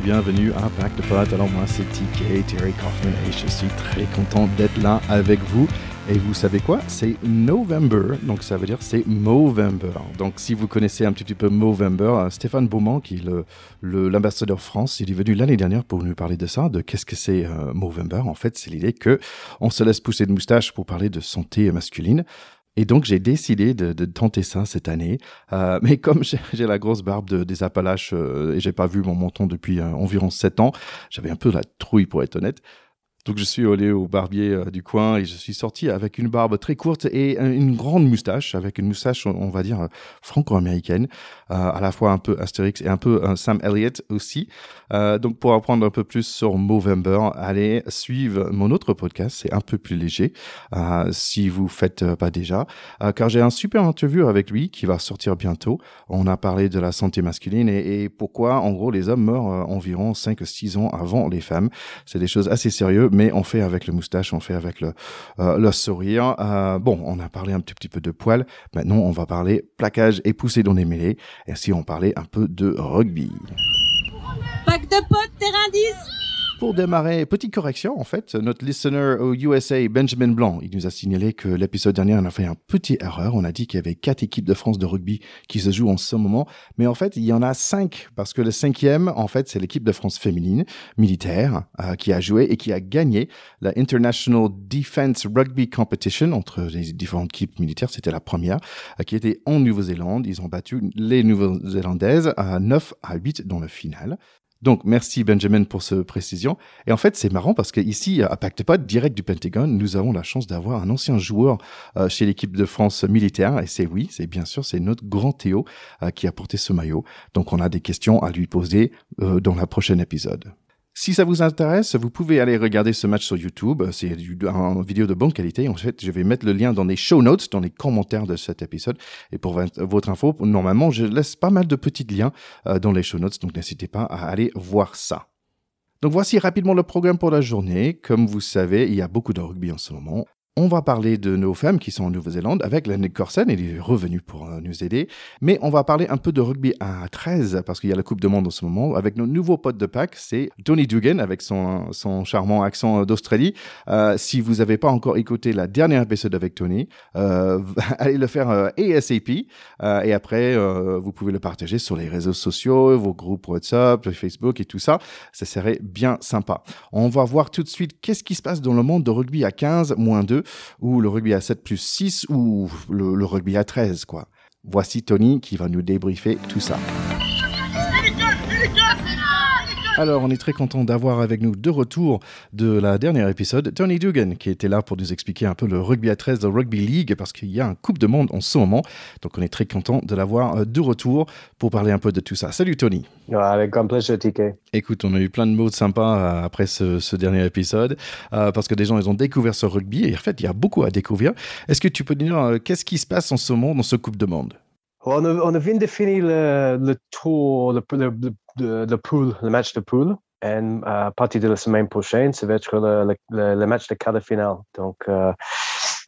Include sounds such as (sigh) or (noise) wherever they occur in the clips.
et bienvenue à Back the Pot. Alors moi c'est TK, Terry Kaufman et je suis très content d'être là avec vous. Et vous savez quoi? C'est November, donc ça veut dire c'est Movember. Donc si vous connaissez un petit peu Movember, euh, Stéphane Beaumont, qui est l'ambassadeur le, France, il est venu l'année dernière pour nous parler de ça, de qu'est-ce que c'est euh, Movember. En fait, c'est l'idée que on se laisse pousser de moustache pour parler de santé masculine. Et donc, j'ai décidé de, tenter ça cette année. Euh, mais comme j'ai la grosse barbe des Appalaches euh, et j'ai pas vu mon menton depuis environ 7 ans, j'avais un peu la trouille pour être honnête. Donc je suis allé au barbier euh, du coin et je suis sorti avec une barbe très courte et une grande moustache, avec une moustache, on va dire, franco-américaine, euh, à la fois un peu Astérix et un peu Sam Elliott aussi. Euh, donc pour apprendre un peu plus sur Movember, allez suivre mon autre podcast, c'est un peu plus léger, si vous faites pas déjà, car j'ai un super interview avec lui qui va sortir bientôt. On a parlé de la santé masculine et, et pourquoi, en gros, les hommes meurent environ 5-6 ans avant les femmes. C'est des choses assez sérieuses on fait avec le moustache, on fait avec le, euh, sourire. Euh, bon, on a parlé un petit, peu de poils. Maintenant, on va parler plaquage et pousser dans les mêlées. Et si on parlait un peu de rugby. Pack de potes, terrain 10 pour démarrer, petite correction, en fait, notre listener au USA, Benjamin Blanc, il nous a signalé que l'épisode dernier, on a fait un petit erreur. On a dit qu'il y avait quatre équipes de France de rugby qui se jouent en ce moment. Mais en fait, il y en a cinq, parce que le cinquième, en fait, c'est l'équipe de France féminine, militaire, euh, qui a joué et qui a gagné la International Defense Rugby Competition entre les différentes équipes militaires. C'était la première, euh, qui était en Nouvelle-Zélande. Ils ont battu les Nouvelle-Zélandaises à 9 à 8 dans le final. Donc, merci Benjamin pour ce précision. Et en fait, c'est marrant parce qu'ici, à Pactepod, direct du Pentagone, nous avons la chance d'avoir un ancien joueur euh, chez l'équipe de France militaire. Et c'est oui, c'est bien sûr, c'est notre grand Théo euh, qui a porté ce maillot. Donc, on a des questions à lui poser euh, dans la prochaine épisode. Si ça vous intéresse, vous pouvez aller regarder ce match sur YouTube. C'est une vidéo de bonne qualité. En fait, je vais mettre le lien dans les show notes, dans les commentaires de cet épisode. Et pour votre info, normalement, je laisse pas mal de petits liens euh, dans les show notes, donc n'hésitez pas à aller voir ça. Donc voici rapidement le programme pour la journée. Comme vous savez, il y a beaucoup de rugby en ce moment. On va parler de nos femmes qui sont en Nouvelle-Zélande avec Lenny Corsen, il est revenu pour euh, nous aider. Mais on va parler un peu de rugby à 13 parce qu'il y a la Coupe de Monde en ce moment avec nos nouveaux potes de pack, c'est Tony Dugan avec son, son charmant accent d'Australie. Euh, si vous n'avez pas encore écouté la dernière épisode avec Tony, euh, (laughs) allez le faire ASAP et après vous pouvez le partager sur les réseaux sociaux, vos groupes WhatsApp, Facebook et tout ça. Ça serait bien sympa. On va voir tout de suite qu'est-ce qui se passe dans le monde de rugby à 15 moins 2 ou le rugby à 7 plus 6, ou le, rugby à 13, quoi. Voici Tony qui va nous débriefer tout ça. Alors, on est très content d'avoir avec nous de retour de la dernière épisode Tony Dugan, qui était là pour nous expliquer un peu le rugby à 13 de Rugby League, parce qu'il y a un Coupe de Monde en ce moment. Donc, on est très content de l'avoir euh, de retour pour parler un peu de tout ça. Salut Tony. avec grand plaisir, TK. Écoute, on a eu plein de mots sympas euh, après ce, dernier épisode, euh, parce que des gens, ils ont découvert ce rugby, et en fait, il y a beaucoup à découvrir. Est-ce que tu peux nous dire qu'est-ce qui se passe en ce moment dans ce Coupe de Monde? On, a, on vient de finir le, le tour, le, le, le, le, pool, le match de pool. Et à partir de la semaine prochaine, ça va être le, le match de quart de finale. Donc, euh,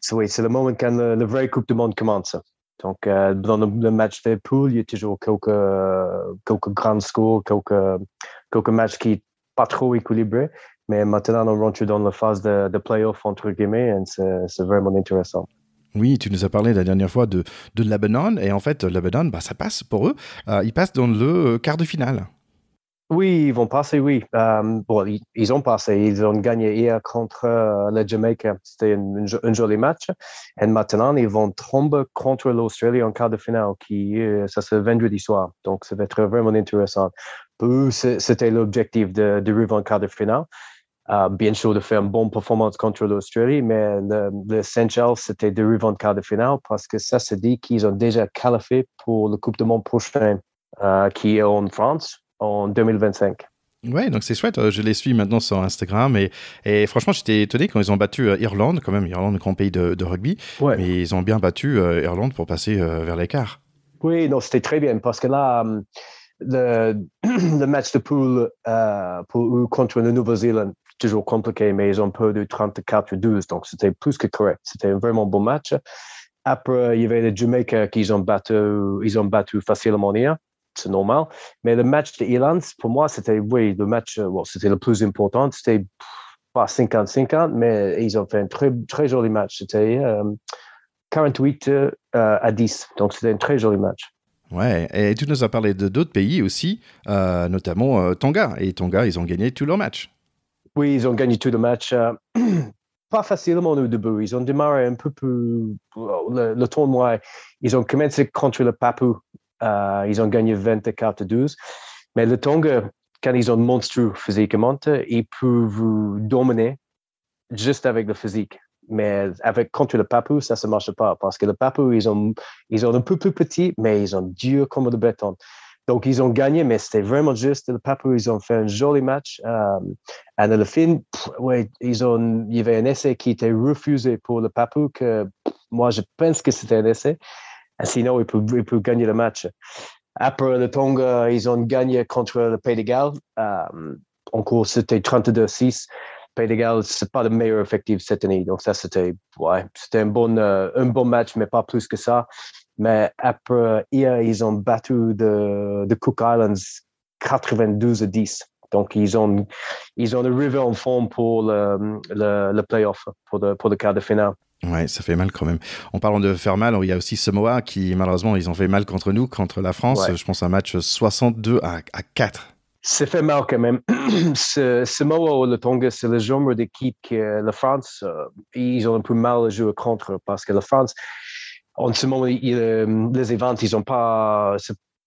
c'est le moment quand le, vrai Coupe du Monde commence. Donc, euh, dans le, match de pool, il y a toujours quelques, quelques grands scores, quelques, quelques matchs qui sont pas trop équilibrés. Mais maintenant, on rentre dans la phase de, de playoff, entre guillemets, et c'est vraiment intéressant. Oui, tu nous as parlé la dernière fois de, de Lebanon, et en fait, Lebanon, bah, ça passe pour eux. Euh, ils passent dans le quart de finale. Oui, ils vont passer, oui. Euh, bon, ils, ont passé. Ils ont gagné hier contre euh, la Jamaïque. C'était un, joli match. Et maintenant, ils vont tomber contre l'Australie en quart de finale, qui ça c'est vendredi soir. Donc, ça va être vraiment intéressant. C'était l'objectif de, de en quart de finale. Euh, bien sûr de faire une bonne performance contre l'Australie, mais l'essentiel, c'était de revendre quart de finale parce que ça se dit qu'ils ont déjà qualifié pour le Coupe du Monde prochain, euh, qui est en France en 2025. Ouais, donc c'est chouette. Je les suis maintenant sur Instagram et, et franchement, j'étais étonné quand ils ont battu euh, Irlande, quand même, Irlande, grand pays de, de rugby. Mais ils ont bien battu Irlande pour passer vers l'écart. Oui, non, c'était très bien parce que là, le, (clears throat) le match de poule pour, contre la Nouvelle-Zélande, toujours compliqué, mais ils ont perdu 34-12, donc c'était plus que correct. C'était un vraiment bon match. Après, il y avait les Jamaica qu'ils ont battu, ils ont battu facilement hier. c'est normal. Mais le match de Irlande, pour moi, c'était, oui, le match, bon, c'était le plus important. C'était pas 50-50, mais ils ont fait un très, très joli match. C'était 48 à 10. Donc, c'était un très joli match. Ouais, et tu nous as parlé de d'autres pays aussi, notamment Tonga. Et Tonga, ils ont gagné tous leurs matchs. Oui, ils ont gagné tous les matchs. (clears throat) pas facilement au début. Ils ont démarré un peu plus le, le tournoi. Ils ont commencé contre le Papou. Euh, ils ont gagné 24 12. Mais le Tonga, quand ils ont monstrueux physiquement, ils peuvent dominer juste avec le physique. Mais avec contre le Papou, ça ne marche pas parce que le Papou, ils ont, ils ont un peu plus petit, mais ils ont dur comme le béton. Donc, ils ont gagné, mais c'était vraiment juste. Le Papou, ils ont fait un joli match. Et à la fin, ouais, ils ont, il y avait un essai qui était refusé pour le Papou, que moi, je pense que c'était un essai. sinon, ils peuvent, ils gagner le match. Après le Tonga, ils ont gagné contre le Pays de Galles. Euh, en cours, c'était 32-6. Pays de Galles, c'est pas le meilleur effectif cette année. Donc, ça, c'était, ouais, un bon, euh, un bon match, mais pas plus que ça. Mais après, hier, ils ont battu de, de Cook Islands 92 à 10. Donc, ils ont, ils ont arrivé en forme pour le, le, le playoff, pour le, pour le quart de finale. Ouais, ça fait mal quand même. En parlant de faire mal, il y a aussi Samoa qui, malheureusement, ils ont fait mal contre nous, contre la France. Je pense un match 62 à, à 4. Ça fait mal quand même. (clears throat) Samoa ou le Tonga, c'est le genre d'équipe que la France, euh, ils ont un peu mal à jouer contre parce que la France, en ce moment, euh, les événements, ils n'ont pas,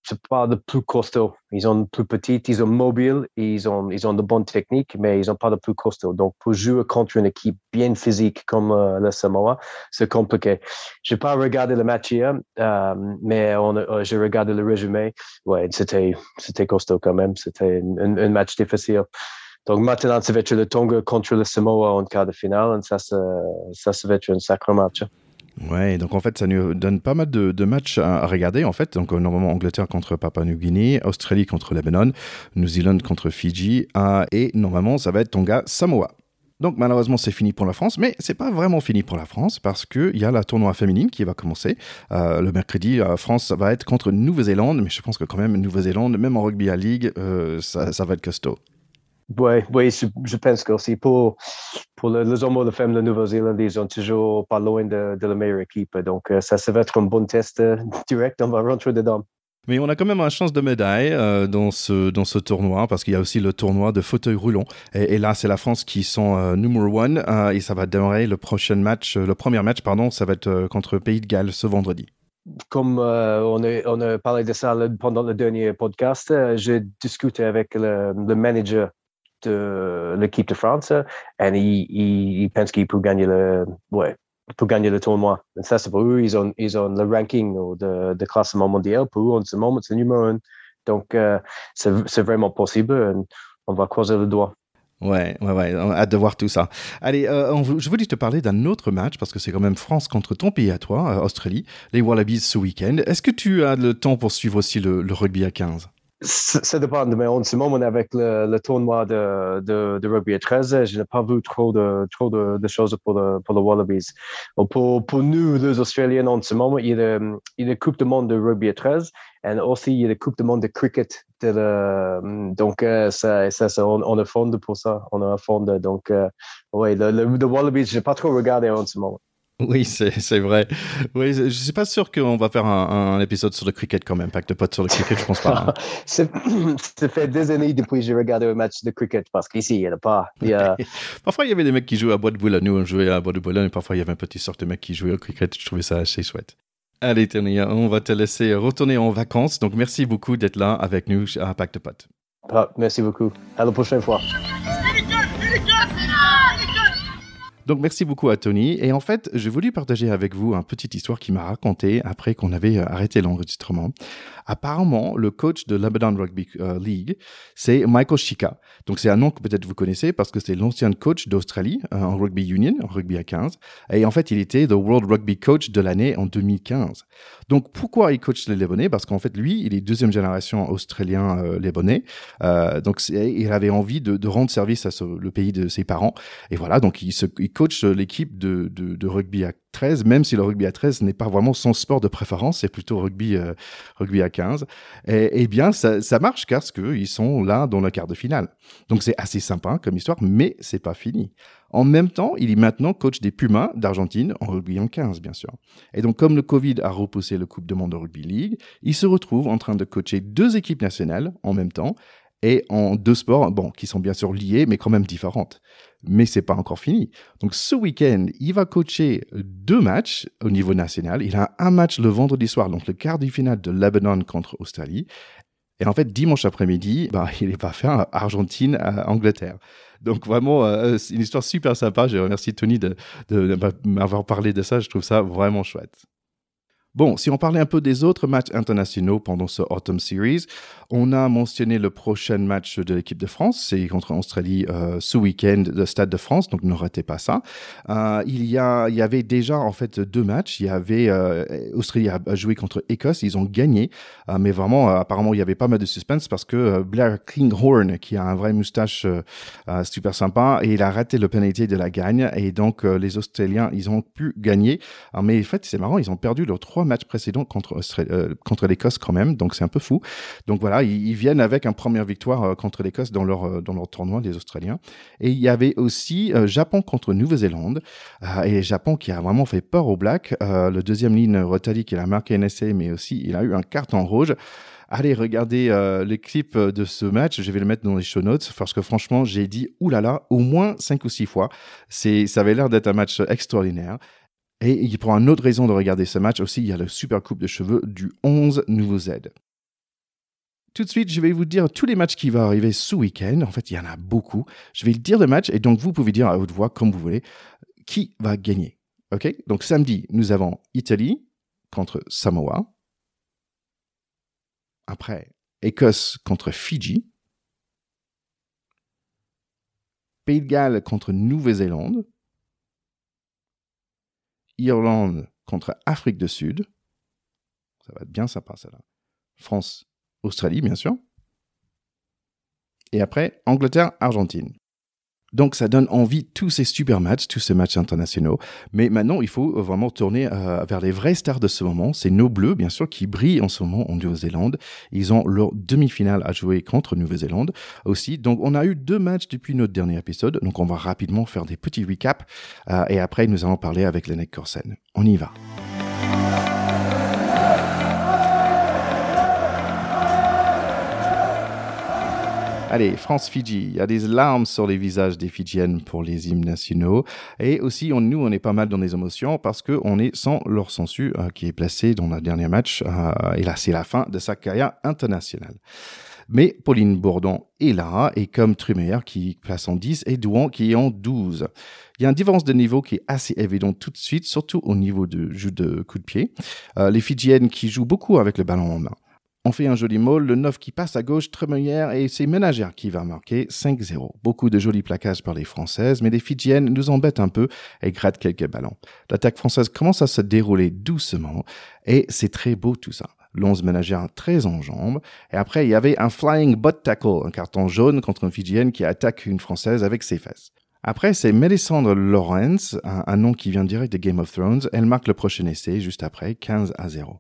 c'est pas de plus costaud. Ils sont plus petits, ils sont mobiles, ils ont, ils ont de bonnes techniques, mais ils n'ont pas de plus costaud. Donc, pour jouer contre une équipe bien physique comme euh, le Samoa, c'est compliqué. Je n'ai pas regardé le match hier, euh, mais on, euh, j'ai regardé le résumé. Ouais, c'était, c'était costaud quand même. C'était un, match difficile. Donc maintenant, ça va être le Tonga contre le Samoa en quart de finale. Et ça, ça, ça va être un sacré match. Ouais, donc en fait, ça nous donne pas mal de, matchs à, regarder en fait. Donc euh, normalement Angleterre contre Papua New Guinea, Australie contre Lebanon, New Zealand contre Fidji, euh, et normalement ça va être Tonga, Samoa. Donc malheureusement c'est fini pour la France, mais c'est pas vraiment fini pour la France parce qu'il y a la tournoi féminine qui va commencer euh, le mercredi. La France va être contre Nouvelle-Zélande, mais je pense que quand même Nouvelle-Zélande, même en rugby à ligue, ça, ça va être costaud. Oui, oui je, je, pense que aussi pour, pour le, les hommes les femmes de Nouvelle-Zélande, ils sont toujours pas loin de, de la meilleure équipe. Donc, euh, ça, ça va être un bon test euh, (laughs) direct. On va rentrer dedans. Mais on a quand même une chance de médaille euh, dans, ce, dans ce tournoi parce qu'il y a aussi le tournoi de fauteuil roulant. Et, et là, c'est la France qui sont euh, number one euh, et ça va démarrer le prochain match, le premier match, pardon, ça va être contre Pays de Galles ce vendredi comme on, a, on, a, parlé de ça pendant le dernier podcast, j'ai discuté avec le, le, manager de l'équipe de France et il, il, il pense qu'il peut gagner le, ouais, peut gagner le tournoi. C'est pour eux, ils ont, ils ont le ranking de, de classement mondial. Pour eux, en ce moment, c'est numéro un. Donc, euh, c'est vraiment possible. On va croiser le doigt. Ouais, ouais, ouais, hâte de voir tout ça. Allez, euh, on, je voulais te parler d'un autre match parce que c'est quand même France contre ton pays à toi, Australie, les Wallabies ce week-end. Est-ce que tu as le temps pour suivre aussi le rugby à 15 ça dépend, mais en ce moment, avec le, le tournoi de, de, rugby à 13, je n'ai pas vu trop de, trop de, choses pour le, pour le Wallabies. Pour, pour nous, les Australiens, en ce moment, il y a, il a Coupe du Monde de rugby à 13 et aussi il y a la Coupe du Monde de cricket. Donc, euh, ça, ça, on, on est fond pour ça. On est fond. Donc, euh, oui, le, le, Wallabies, je n'ai pas trop regardé en ce moment. Oui, c'est vrai. Oui, je suis pas sûr qu'on va faire un, un, épisode sur le cricket quand même, Pack de potes sur le cricket, je pense pas. Hein. (laughs) (clears throat) ça fait des années depuis que j'ai regardé un match de cricket parce qu'ici, il n'y en a pas. Il y a... (laughs) parfois, il y avait des mecs qui jouaient à bois de boulogne. Nous, on jouait à bois de boulogne et parfois, il y avait un petit sorte de mec qui jouait au cricket. Je trouvais ça assez chouette. Allez, Tony, on va te laisser retourner en vacances. Donc, merci beaucoup d'être là avec nous à Pack de potes. Ah, merci beaucoup. À la prochaine fois. Donc merci beaucoup à Tony. Et en fait, j'ai voulu partager avec vous une petite histoire qui m'a raconté après qu'on avait euh, arrêté l'enregistrement. Apparemment, le coach de Lebanon Rugby euh, League, c'est Michael Shika. Donc c'est un nom que peut-être vous connaissez parce que c'est l'ancien coach d'Australie euh, en rugby union, en rugby à 15. Et en fait, il était the World Rugby Coach de l'année en 2015. Donc pourquoi il coach les Lébanais Parce qu'en fait, lui, il est deuxième génération australien euh, lébanais. Euh, donc il avait envie de, de rendre service à ce, le pays de ses parents. Et voilà, donc il, se, il coach l'équipe de, de, rugby à 13, même si le rugby à 13 n'est pas vraiment son sport de préférence, c'est plutôt rugby, euh, rugby à 15. Et, eh bien, ça, ça marche parce qu'ils sont là dans le quart de finale. Donc c'est assez sympa comme histoire, mais c'est pas fini. En même temps, il est maintenant coach des Pumas d'Argentine en rugby en 15, bien sûr. Et donc, comme le Covid a repoussé le Coupe de Monde de Rugby League, il se retrouve en train de coacher deux équipes nationales en même temps et en deux sports, bon, qui sont bien sûr liés, mais quand même différentes. Mais c'est pas encore fini. Donc ce week-end, il va coacher deux matchs au niveau national. Il a un match le vendredi soir, donc le quart du final de Lebanon contre Australie. Et en fait, dimanche après-midi, bah, (laughs) il va faire Argentine-Angleterre. Donc vraiment, euh, c'est une histoire super sympa. Je remercie Tony de, de m'avoir parlé de ça. Je trouve ça vraiment chouette. Bon, si on parlait un peu des autres matchs internationaux pendant ce Autumn Series, on a mentionné le prochain match de l'équipe de France, c'est contre Australie euh, ce week-end de Stade de France, donc ne ratez pas ça. Euh, il y a, il y avait déjà en fait deux matchs. Il y avait euh, Australie a joué contre Écosse, ils ont gagné, euh, mais vraiment apparemment il y avait pas mal de suspense parce que Blair Kinghorn, qui a un vrai moustache super sympa, et il a raté le pénalité de la gagne, et donc les Australiens ils ont pu gagner. mais en fait c'est marrant, ils ont perdu leurs trois match précédent contre, euh, contre l'Écosse quand même, donc c'est un peu fou. Donc voilà, ils, viennent avec une première victoire euh, contre l'Écosse dans leur, euh, dans leur tournoi, les Australiens. Et il y avait aussi Japon contre Nouvelle-Zélande, et Japon qui a vraiment fait peur aux Blacks. le deuxième ligne, Rotali, qui a marqué un essai, mais aussi il a eu un carton rouge allez regarder euh, les clips de ce match. Je vais le mettre dans les show notes parce que franchement, j'ai dit oulala au moins cinq ou six fois. Ça avait l'air d'être un match extraordinaire. Et pour une autre raison de regarder ce match aussi, il y a le super coupe de cheveux du 11 nouveau Z. Tout de suite, je vais vous dire tous les matchs qui vont arriver ce week-end. En fait, il y en a beaucoup. Je vais dire le match et donc vous pouvez dire à haute voix, comme vous voulez, qui va gagner. OK? Donc samedi, nous avons Italie contre Samoa. Après, Écosse contre Fidji. Pays de Galles contre Nouvelle-Zélande. Irlande contre Afrique du Sud. Ça va être bien sympa, ça là. France, Australie, bien sûr. Et après, Angleterre, Argentine. Donc ça donne envie tous ces super matchs, tous ces matchs internationaux. Mais maintenant, il faut vraiment tourner euh, vers les vrais stars de ce moment. C'est nos Bleus, bien sûr, qui brillent en ce moment en Nouvelle-Zélande. Ils ont leur demi-finale à jouer contre Nouvelle-Zélande aussi. Donc on a eu deux matchs depuis notre dernier épisode. Donc on va rapidement faire des petits recaps. Euh, et après, nous allons parler avec Lenek Korsen. On y va. Allez, France-Fidji, il y a des larmes sur les visages des Fidjiennes pour les hymnes nationaux. Et aussi, on, nous, on est pas mal dans les émotions parce qu'on est sans leur sensu euh, qui est placé dans le dernier match. Euh, et là, c'est la fin de sa carrière internationale. Mais Pauline Bourdon est là, et comme Trumer qui place en 10 et Douan qui est en 12. Il y a une différence de niveau qui est assez évidente tout de suite, surtout au niveau de jeu de coup de pied. Euh, les Fidjiennes qui jouent beaucoup avec le ballon en main. On fait un joli môle, le 9 qui passe à gauche, Tremelière et c'est Ménagère qui va marquer 5-0. Beaucoup de jolis plaquages par les Françaises, mais les Fidjiennes nous embêtent un peu et grattent quelques ballons. L'attaque française commence à se dérouler doucement et c'est très beau tout ça. L'onze ménagère très en jambes. Et après, il y avait un flying butt tackle, un carton jaune contre une Fidjienne qui attaque une Française avec ses fesses. Après, c'est Melisandre Lawrence, un, un, nom qui vient direct de Game of Thrones. Elle marque le prochain essai juste après, 15 à 0.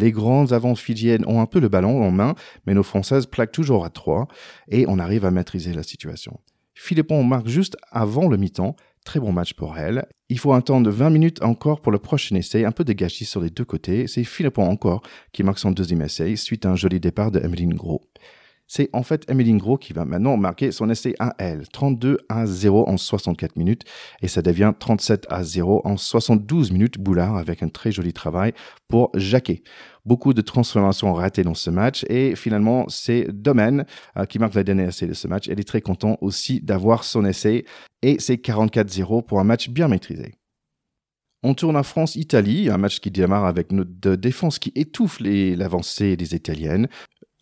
Les grandes avances fidjiennes ont un peu le ballon en main, mais nos Françaises plaquent toujours à 3 et on arrive à maîtriser la situation. Philippon marque juste avant le mi-temps. Très bon match pour elle. Il faut un temps de 20 minutes encore pour le prochain essai, un peu de sur les deux côtés. C'est Philippon encore qui marque son deuxième essai suite à un joli départ de Emeline Gros c'est en fait Emeline Gros qui va maintenant marquer son essai à elle. 32 à 0 en 64 minutes et ça devient 37 à 0 en 72 minutes Boulard avec un très joli travail pour Jacquet. Beaucoup de transformations ratées dans ce match et finalement c'est Domaine euh, qui marque la dernière essai de ce match. Elle est très content aussi d'avoir son essai et c'est 44-0 pour un match bien maîtrisé. On tourne à France-Italie, un match qui démarre avec notre défense qui étouffe l'avancée des Italiennes.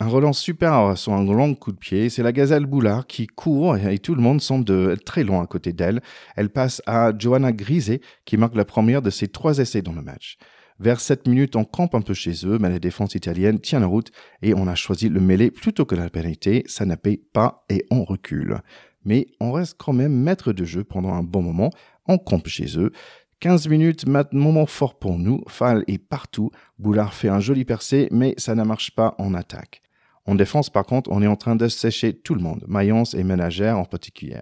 Un relance super sur un long coup de pied. C'est la gazelle Boulard qui court et tout le monde semble très loin à côté d'elle. Elle passe à Johanna Griset qui marque la première de ses trois essais dans le match. Vers 7 minutes, on campe un peu chez eux, mais la défense italienne tient la route et on a choisi le mêlée plutôt que la pénalité. Ça paye pas et on recule. mais on reste quand même maître de jeu pendant un bon moment, on campe chez eux. 15 minutes, moment fort pour nous, Fall est partout, Boulard fait un joli percé, mais ça ne marche pas en attaque. En défense, par contre, on est en train de sécher tout le monde, Mayence et Ménagère en particulier.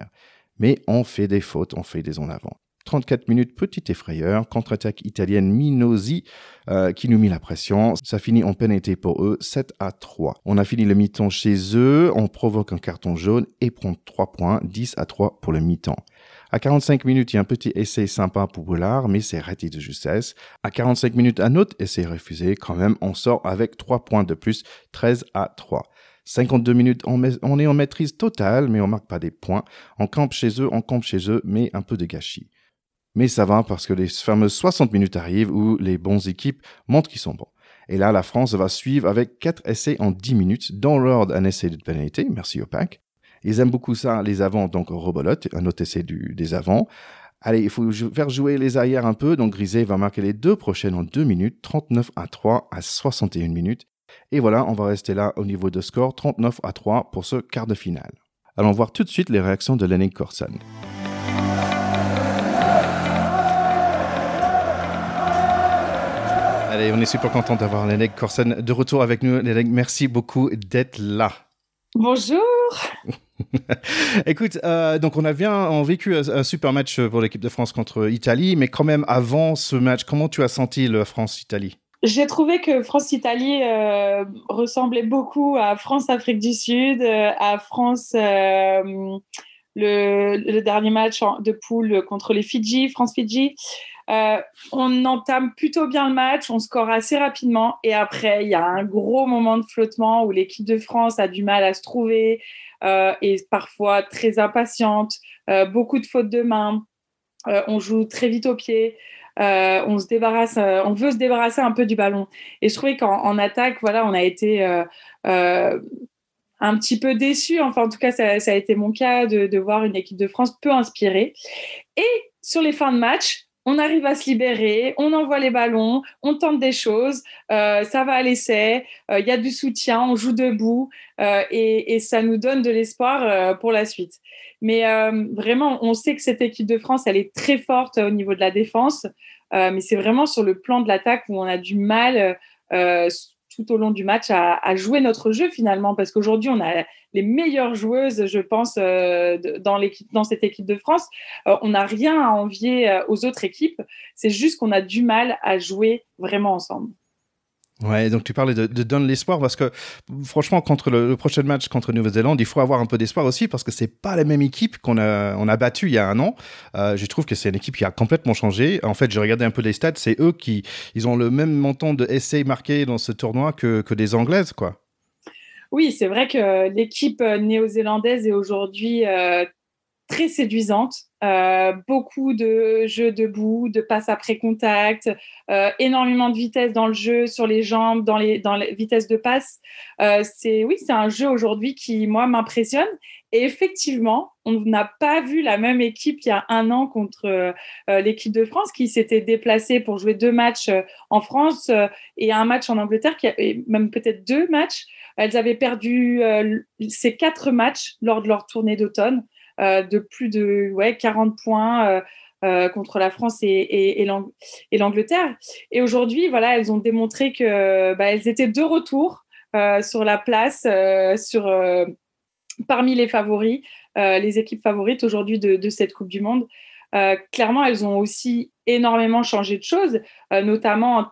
Mais on fait des fautes, on fait des en avant. 34 minutes, petite effrayeur, contre-attaque italienne Minosi euh, qui nous mit la pression. Ça finit en pénalité pour eux, 7 à 3. On a fini le mi-temps chez eux, on provoque un carton jaune et prend 3 points, 10 à 3 pour le mi-temps. À 45 minutes, il y a un petit essai sympa pour Boulard, mais c'est raté de justesse. À 45 minutes, un autre essai refusé. Quand même, on sort avec 3 points de plus, 13 à 3. 52 minutes, on, est en maîtrise totale, mais on marque pas des points. On campe chez eux, on campe chez eux, mais un peu de gâchis. Mais ça va parce que les fameuses 60 minutes arrivent où les bons équipes montrent qu'ils sont bons. Et là, la France va suivre avec 4 essais en 10 minutes, dans l'ordre un essai de pénalité, merci au pack. Ils aiment beaucoup ça, les avants, donc Robolote, un autre essai du, des avants. Allez, il faut faire jouer les arrières un peu, donc Griset va marquer les deux prochaines en 2 minutes, 39 à 3 à 61 minutes. Et voilà, on va rester là au niveau de score, 39 à 3 pour ce quart de finale. Allons voir tout de suite les réactions de Lenny Corson. Allez, on est super content d'avoir Lénègue Corsen de retour avec nous. Lénègue, merci beaucoup d'être là. Bonjour. (laughs) (laughs) Écoute, euh, donc on a bien vécu un, super match pour l'équipe de France contre Italie, mais quand même avant ce match, comment tu as senti le France-Italie? J'ai trouvé que France-Italie euh, ressemblait beaucoup à France-Afrique du Sud, euh, à France, le, dernier match de poule contre les Fidji, France-Fidji. On entame plutôt bien le match, on score assez rapidement et après il y a un gros moment de flottement où l'équipe de France a du mal à se trouver et parfois très impatiente, euh, beaucoup de fautes de main, on joue très vite au pied. on veut se débarrasser un peu du ballon. Et je trouvais qu'en attaque, voilà, on a été un petit peu déçu. Enfin, en tout cas, ça, a été mon cas de, voir une équipe de France peu inspirée. Et sur les fins de match, on arrive à se libérer, on envoie les ballons, on tente des choses, euh, ça va à l'essai, euh, il y a du soutien, on joue debout euh, et, ça nous donne de l'espoir pour la suite. Mais vraiment, on sait que cette équipe de France, elle est très forte au niveau de la défense, mais c'est vraiment sur le plan de l'attaque où on a du mal tout au long du match à, jouer notre jeu finalement, parce qu'aujourd'hui on a les meilleures joueuses, je pense, euh, dans, dans cette équipe de France. Euh, on n'a rien à envier euh, aux autres équipes, c'est juste qu'on a du mal à jouer vraiment ensemble. Ouais, donc tu parlais de, de donner l'espoir parce que franchement contre le, prochain match contre Nouvelle-Zélande, il faut avoir un peu d'espoir aussi parce que c'est pas la même équipe qu'on a on a battu il y a un an. Euh, je trouve que c'est une équipe qui a complètement changé. En fait, j'ai regardé un peu les stats, c'est eux qui ils ont le même montant de essais marqués dans ce tournoi que que des Anglaises quoi. Oui, c'est vrai que l'équipe néo-zélandaise est aujourd'hui euh, très séduisante. Euh, beaucoup de jeux debout, de passes après contact, euh, énormément de vitesse dans le jeu, sur les jambes, dans les, dans les vitesses de passe. Euh, c'est oui, c'est un jeu aujourd'hui qui moi m'impressionne. Et effectivement, on n'a pas vu la même équipe il y a un an contre l'équipe de France qui s'était déplacée pour jouer deux matchs en France et un match en Angleterre, et même peut-être deux matchs. Elles avaient perdu ces quatre matchs lors de leur tournée d'automne. Euh, de plus de ouais, 40 points. Euh, euh, contre la France et, et, l'Angleterre. Et aujourd'hui, voilà, elles ont démontré que bah, elles étaient de retour sur la place, sur parmi les favoris, les équipes favorites aujourd'hui de, de, cette Coupe du Monde. clairement, elles ont aussi énormément changé de choses, notamment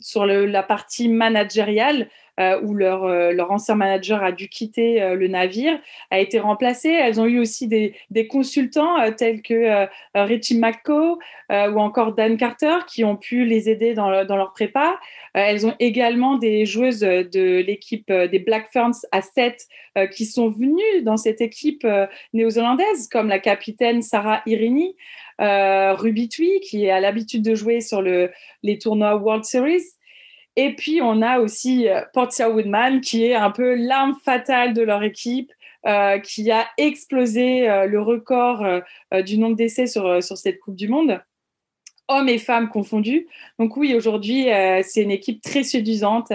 sur la partie managériale. Euh, où leur, euh, leur ancien manager a dû quitter euh, le navire, a été remplacé. Elles ont eu aussi des, consultants tels que Richie McCaw ou encore Dan Carter qui ont pu les aider dans, leur prépa. elles ont également des joueuses de l'équipe des Black Ferns à 7 qui sont venues dans cette équipe néo-zélandaise, comme la capitaine Sarah Irini. Euh, Ruby Tui, qui a l'habitude de jouer sur le, les tournois World Series. Et puis, on a aussi euh, Portia Woodman, qui est un peu l'arme fatale de leur équipe, euh, qui a explosé euh, le record du nombre d'essais sur, sur cette Coupe du Monde. hommes et femmes confondus. Donc oui, aujourd'hui, c'est une équipe très séduisante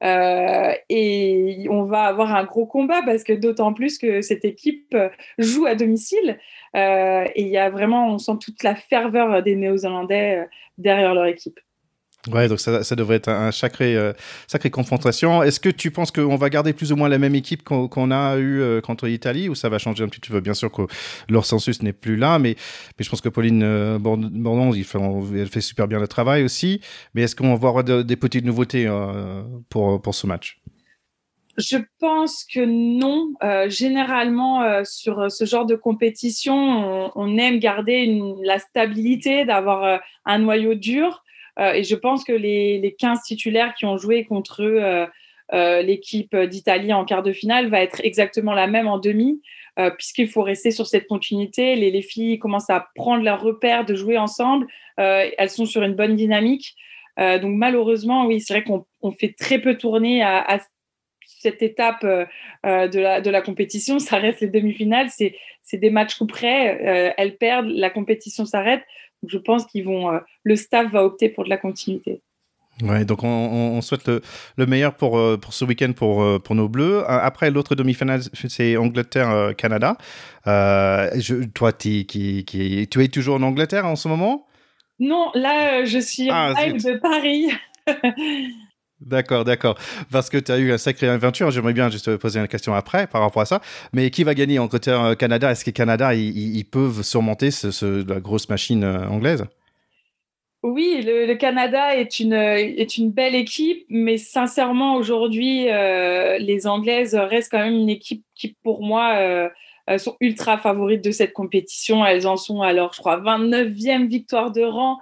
et on va avoir un gros combat parce que d'autant plus que cette équipe joue à domicile et il y a vraiment, on sent toute la ferveur des Néo-Zélandais derrière leur équipe. Ouais, donc ça, ça devrait être un sacré, euh, sacré confrontation. Est-ce que tu penses qu'on va garder plus ou moins la même équipe qu'on a eu euh, contre l'Italie ou ça va changer un petit peu? Bien sûr que leur census n'est plus là, mais, mais je pense que Pauline euh, Bordon, il fait, elle fait super bien le travail aussi. Mais est-ce qu'on va avoir des petites nouveautés euh, pour, pour ce match? Je pense que non. Euh, généralement, euh, sur ce genre de compétition, on, on aime garder une, la stabilité, d'avoir euh, un noyau dur. Euh, et je pense que les, les 15 titulaires qui ont joué contre euh, euh, l'équipe d'Italie en quart de finale va être exactement la même en demi, puisqu'il faut rester sur cette continuité. Les, les, filles commencent à prendre leur repère de jouer ensemble. elles sont sur une bonne dynamique. donc malheureusement, oui, c'est vrai qu'on fait très peu tourner à, cette étape de, la, de la compétition. Ça reste les demi-finales, c'est des matchs coup près. elles perdent, la compétition s'arrête je pense qu'ils vont, euh, le staff va opter pour de la continuité. Ouais, donc on, souhaite le, meilleur pour, euh, pour ce week-end pour, euh, pour nos Bleus. Après, l'autre demi-finale, c'est Angleterre-Canada. toi, qui, qui, tu es toujours en Angleterre en ce moment? Non, là, je suis ah, en live de Paris. (laughs) D'accord, d'accord. Parce que tu as eu un sacré aventure. J'aimerais bien juste poser une question après par rapport à ça. Mais qui va gagner en côté euh, Canada? Est-ce que Canada, ils, peuvent surmonter ce, la grosse machine euh, anglaise? Oui, le, Canada est une, est une belle équipe, mais sincèrement, aujourd'hui, euh, les Anglaises restent quand même une équipe qui, pour moi, sont ultra favorites de cette compétition. Elles en sont alors, je crois, 29e victoire de rang.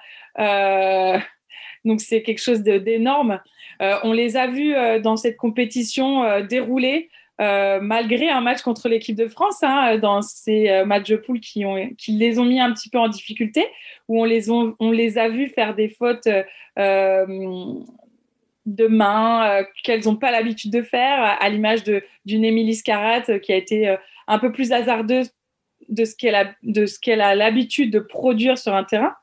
Donc, c'est quelque chose d'énorme. Euh, on les a vus euh, dans cette compétition euh, dérouler. malgré un match contre l'équipe de France, hein, dans ces matchs de poule qui, les ont mis un petit peu en difficulté, où on les, on les a vus faire des fautes de main qu'elles n'ont pas l'habitude de faire, à, l'image d'une Émilie Scarat qui a été un peu plus hasardeuse de ce qu'elle a l'habitude de produire sur un terrain.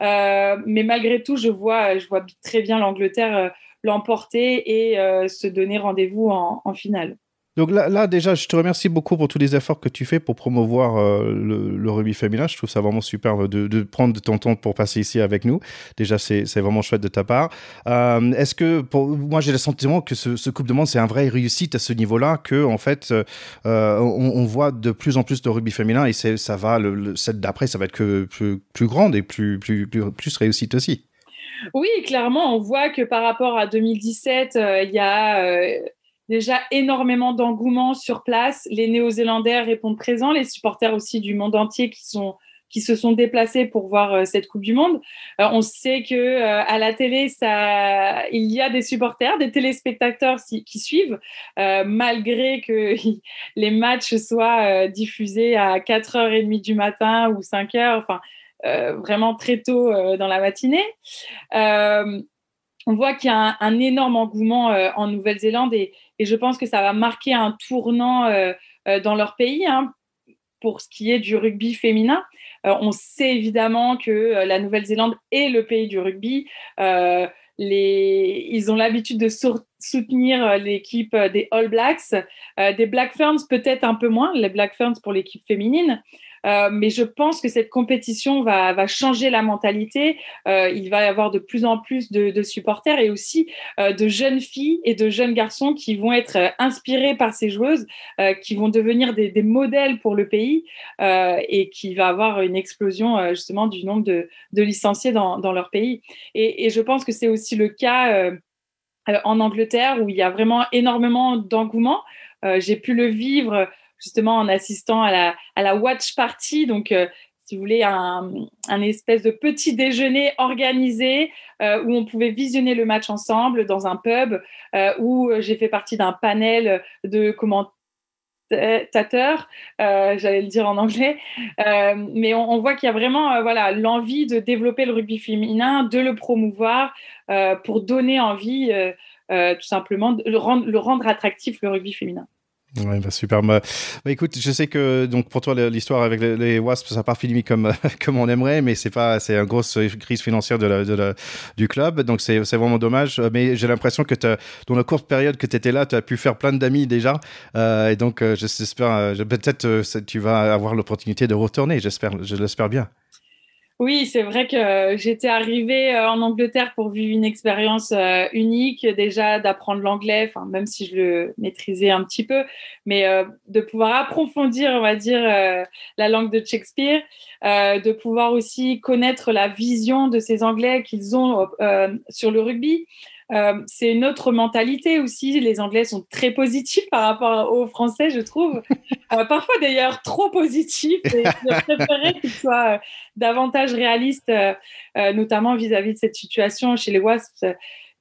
mais malgré tout, je vois, je vois très bien l'Angleterre l'emporter et euh, se donner rendez-vous en, finale. Donc là, déjà, je te remercie beaucoup pour tous les efforts que tu fais pour promouvoir euh, le, rugby féminin. Je trouve ça vraiment super de, de, prendre ton temps pour passer ici avec nous. Déjà, c'est vraiment chouette de ta part. Euh, Est-ce que, moi, j'ai le sentiment que ce, ce Coupe de Monde, c'est un vrai réussite à ce niveau-là, que en fait, euh, on, voit de plus en plus de rugby féminin et ça va, le, le set d'après, ça va être que plus, grande et plus, réussite aussi. Oui, clairement, on voit que par rapport à 2017, euh, il y a déjà énormément d'engouement sur place. Les Néo-Zélandais répondent présents, les supporters aussi du monde entier qui se sont déplacés pour voir euh, cette Coupe du Monde. on sait que à la télé, il y a des supporters, des téléspectateurs qui suivent, malgré que (laughs) les matchs soient diffusés à 4h30 du matin ou 5h. Enfin, euh, vraiment très tôt euh, dans la matinée. Euh, on voit qu'il y a un, énorme engouement en Nouvelle-Zélande et, je pense que ça va marquer un tournant dans leur pays. Hein, pour ce qui est du rugby féminin. on sait évidemment que la Nouvelle-Zélande est le pays du rugby. Ils ont l'habitude de soutenir l'équipe des All Blacks, des Black Ferns peut-être un peu moins, les Black Ferns pour l'équipe féminine. Euh, mais je pense que cette compétition va, va changer la mentalité. Euh, il va y avoir de plus en plus de, de supporters et aussi euh, de jeunes filles et de jeunes garçons qui vont être inspirés par ces joueuses, qui vont devenir des, des, modèles pour le pays et qui va avoir une explosion justement du nombre de, de licenciés dans, dans, leur pays. Et, et je pense que c'est aussi le cas en Angleterre où il y a vraiment énormément d'engouement. J'ai pu le vivre justement en assistant à la, à la watch party. Donc, euh, si vous voulez, un, un, espèce de petit déjeuner organisé euh, où on pouvait visionner le match ensemble dans un pub, euh, où j'ai fait partie d'un panel de commentateurs, j'allais le dire en anglais, mais on, on voit qu'il y a vraiment voilà l'envie de développer le rugby féminin, de le promouvoir pour donner envie tout simplement de le rendre, le rendre attractif le rugby féminin. Ouais, bah super. Bah, bah, écoute, je sais que donc pour toi l'histoire avec les, Wasps ça pas fini comme (laughs) comme on aimerait, mais c'est pas c'est une grosse crise financière de la, de la, du club, donc c'est vraiment dommage. Mais j'ai l'impression que dans la courte période que tu étais là, tu as pu faire plein d'amis déjà, euh, et donc euh, j'espère euh, peut-être tu vas avoir l'opportunité de retourner. J'espère, je l'espère bien. Oui, c'est vrai que j'étais arrivée euh, en Angleterre pour vivre une expérience euh, unique, déjà d'apprendre l'anglais, enfin même si je le maîtrisais un petit peu, mais euh, de pouvoir approfondir, on va dire, la langue de Shakespeare, de pouvoir aussi connaître la vision de ces Anglais qu'ils ont sur le rugby. Euh, c'est une autre mentalité aussi. Les Anglais sont très positifs par rapport aux Français, je trouve. (laughs) Euh, parfois d'ailleurs trop positifs. Et je préférerais (laughs) qu'ils soient euh, davantage réalistes, notamment vis-à-vis de cette situation chez les Wasps,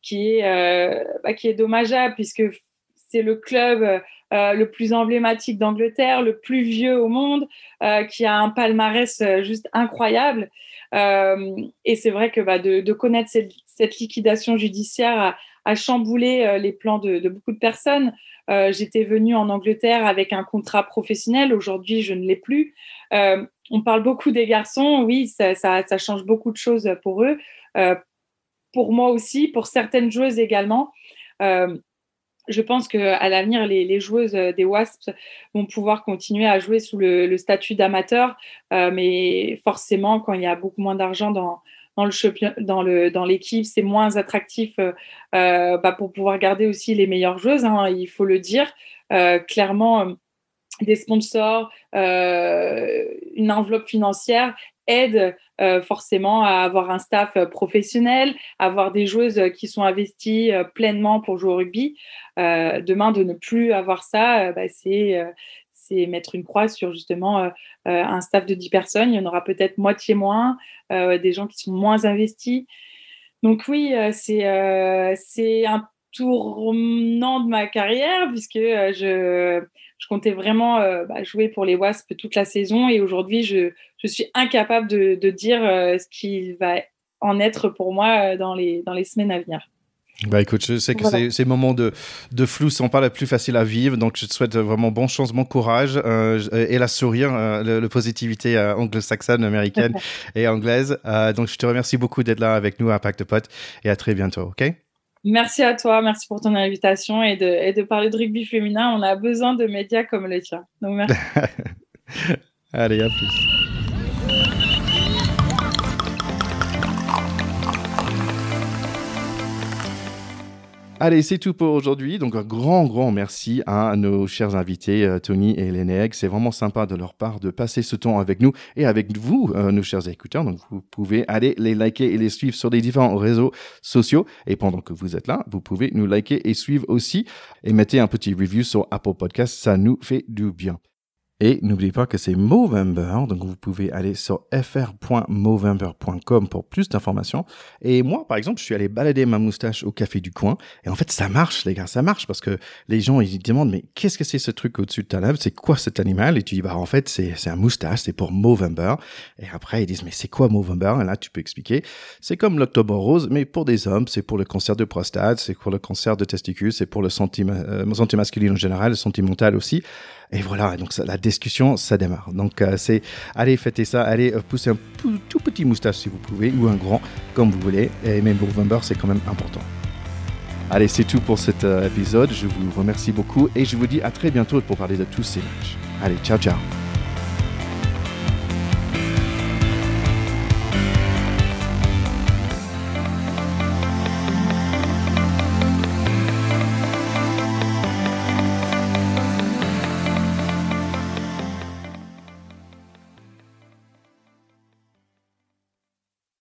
qui est, bah, qui est dommageable puisque c'est le club le plus emblématique d'Angleterre, le plus vieux au monde, qui a un palmarès juste incroyable. Et c'est vrai que bah, de, connaître cette, liquidation judiciaire a, chamboulé euh, les plans de, beaucoup de personnes. Euh, j'étais venue en Angleterre avec un contrat professionnel. Aujourd'hui, je ne l'ai plus. Euh, on parle beaucoup des garçons. Oui, ça, change beaucoup de choses pour eux. pour moi aussi, pour certaines joueuses également. Je pense qu'à l'avenir, les, joueuses des Wasps vont pouvoir continuer à jouer sous le, statut d'amateur, mais forcément, quand il y a beaucoup moins d'argent dans, le dans dans l'équipe, c'est moins attractif euh, euh, bah, pour pouvoir garder aussi les meilleures joueuses. Hein, il faut le dire euh, clairement. Des sponsors, une enveloppe financière aide forcément à avoir un staff professionnel, avoir des joueuses qui sont investies pleinement pour jouer au rugby. demain, de ne plus avoir ça, bah, c'est c'est mettre une croix sur justement euh, euh, un staff de 10 personnes. Il y en aura peut-être moitié moins, euh, des gens qui sont moins investis. Donc oui, c'est un tournant de ma carrière puisque je, je comptais vraiment bah, jouer pour les Wasps toute la saison et aujourd'hui je, je, suis incapable de, de dire ce qui va en être pour moi dans les, dans les semaines à venir. Bah écoute, je sais que ces, moments de, de flou sont pas les plus faciles à vivre, donc je te souhaite vraiment bon chance, bon courage euh, et la sourire, euh, la, positivité euh, anglo-saxonne, américaine (laughs) et anglaise. donc je te remercie beaucoup d'être là avec nous à Pacte Pot et à très bientôt, ok? Merci à toi, merci pour ton invitation et de, parler de rugby féminin. On a besoin de médias comme le tien. Donc merci. (laughs) Allez, à plus. Allez, c'est tout pour aujourd'hui. Donc, un grand, grand merci à nos chers invités, euh, Tony et Lénègue. C'est vraiment sympa de leur part de passer ce temps avec nous et avec vous, euh, nos chers écouteurs. Donc, vous pouvez aller les liker et les suivre sur les différents réseaux sociaux. Et pendant que vous êtes là, vous pouvez nous liker et suivre aussi. Et mettez un petit review sur Apple Podcast. Ça nous fait du bien. Et n'oubliez pas que c'est Movember, donc vous pouvez aller sur fr.movember.com pour plus d'informations. Et moi, par exemple, je suis allé balader ma moustache au café du coin, et en fait, ça marche, les gars, ça marche, parce que les gens, ils demandent, mais qu'est-ce que c'est ce truc au-dessus de ta lèvre? C'est quoi cet animal? Et tu dis, bah, en fait, c'est un moustache, c'est pour Movember. Et après, ils disent, mais c'est quoi Movember? Et là, tu peux expliquer. C'est comme l'octobre rose, mais pour des hommes, c'est pour le cancer de prostate, c'est pour le cancer de testicules, c'est pour le santé, euh, santé masculine en général, le sentimental aussi. Et voilà, donc la discussion, ça démarre. Donc euh, c'est, allez, fêtez ça, allez euh, pousser un tout petit moustache si vous pouvez, ou un grand, comme vous voulez. Et même pour November, c'est quand même important. Allez, c'est tout pour cet euh, épisode. Je vous remercie beaucoup et je vous dis à très bientôt pour parler de tous ces matchs. Allez, ciao, ciao.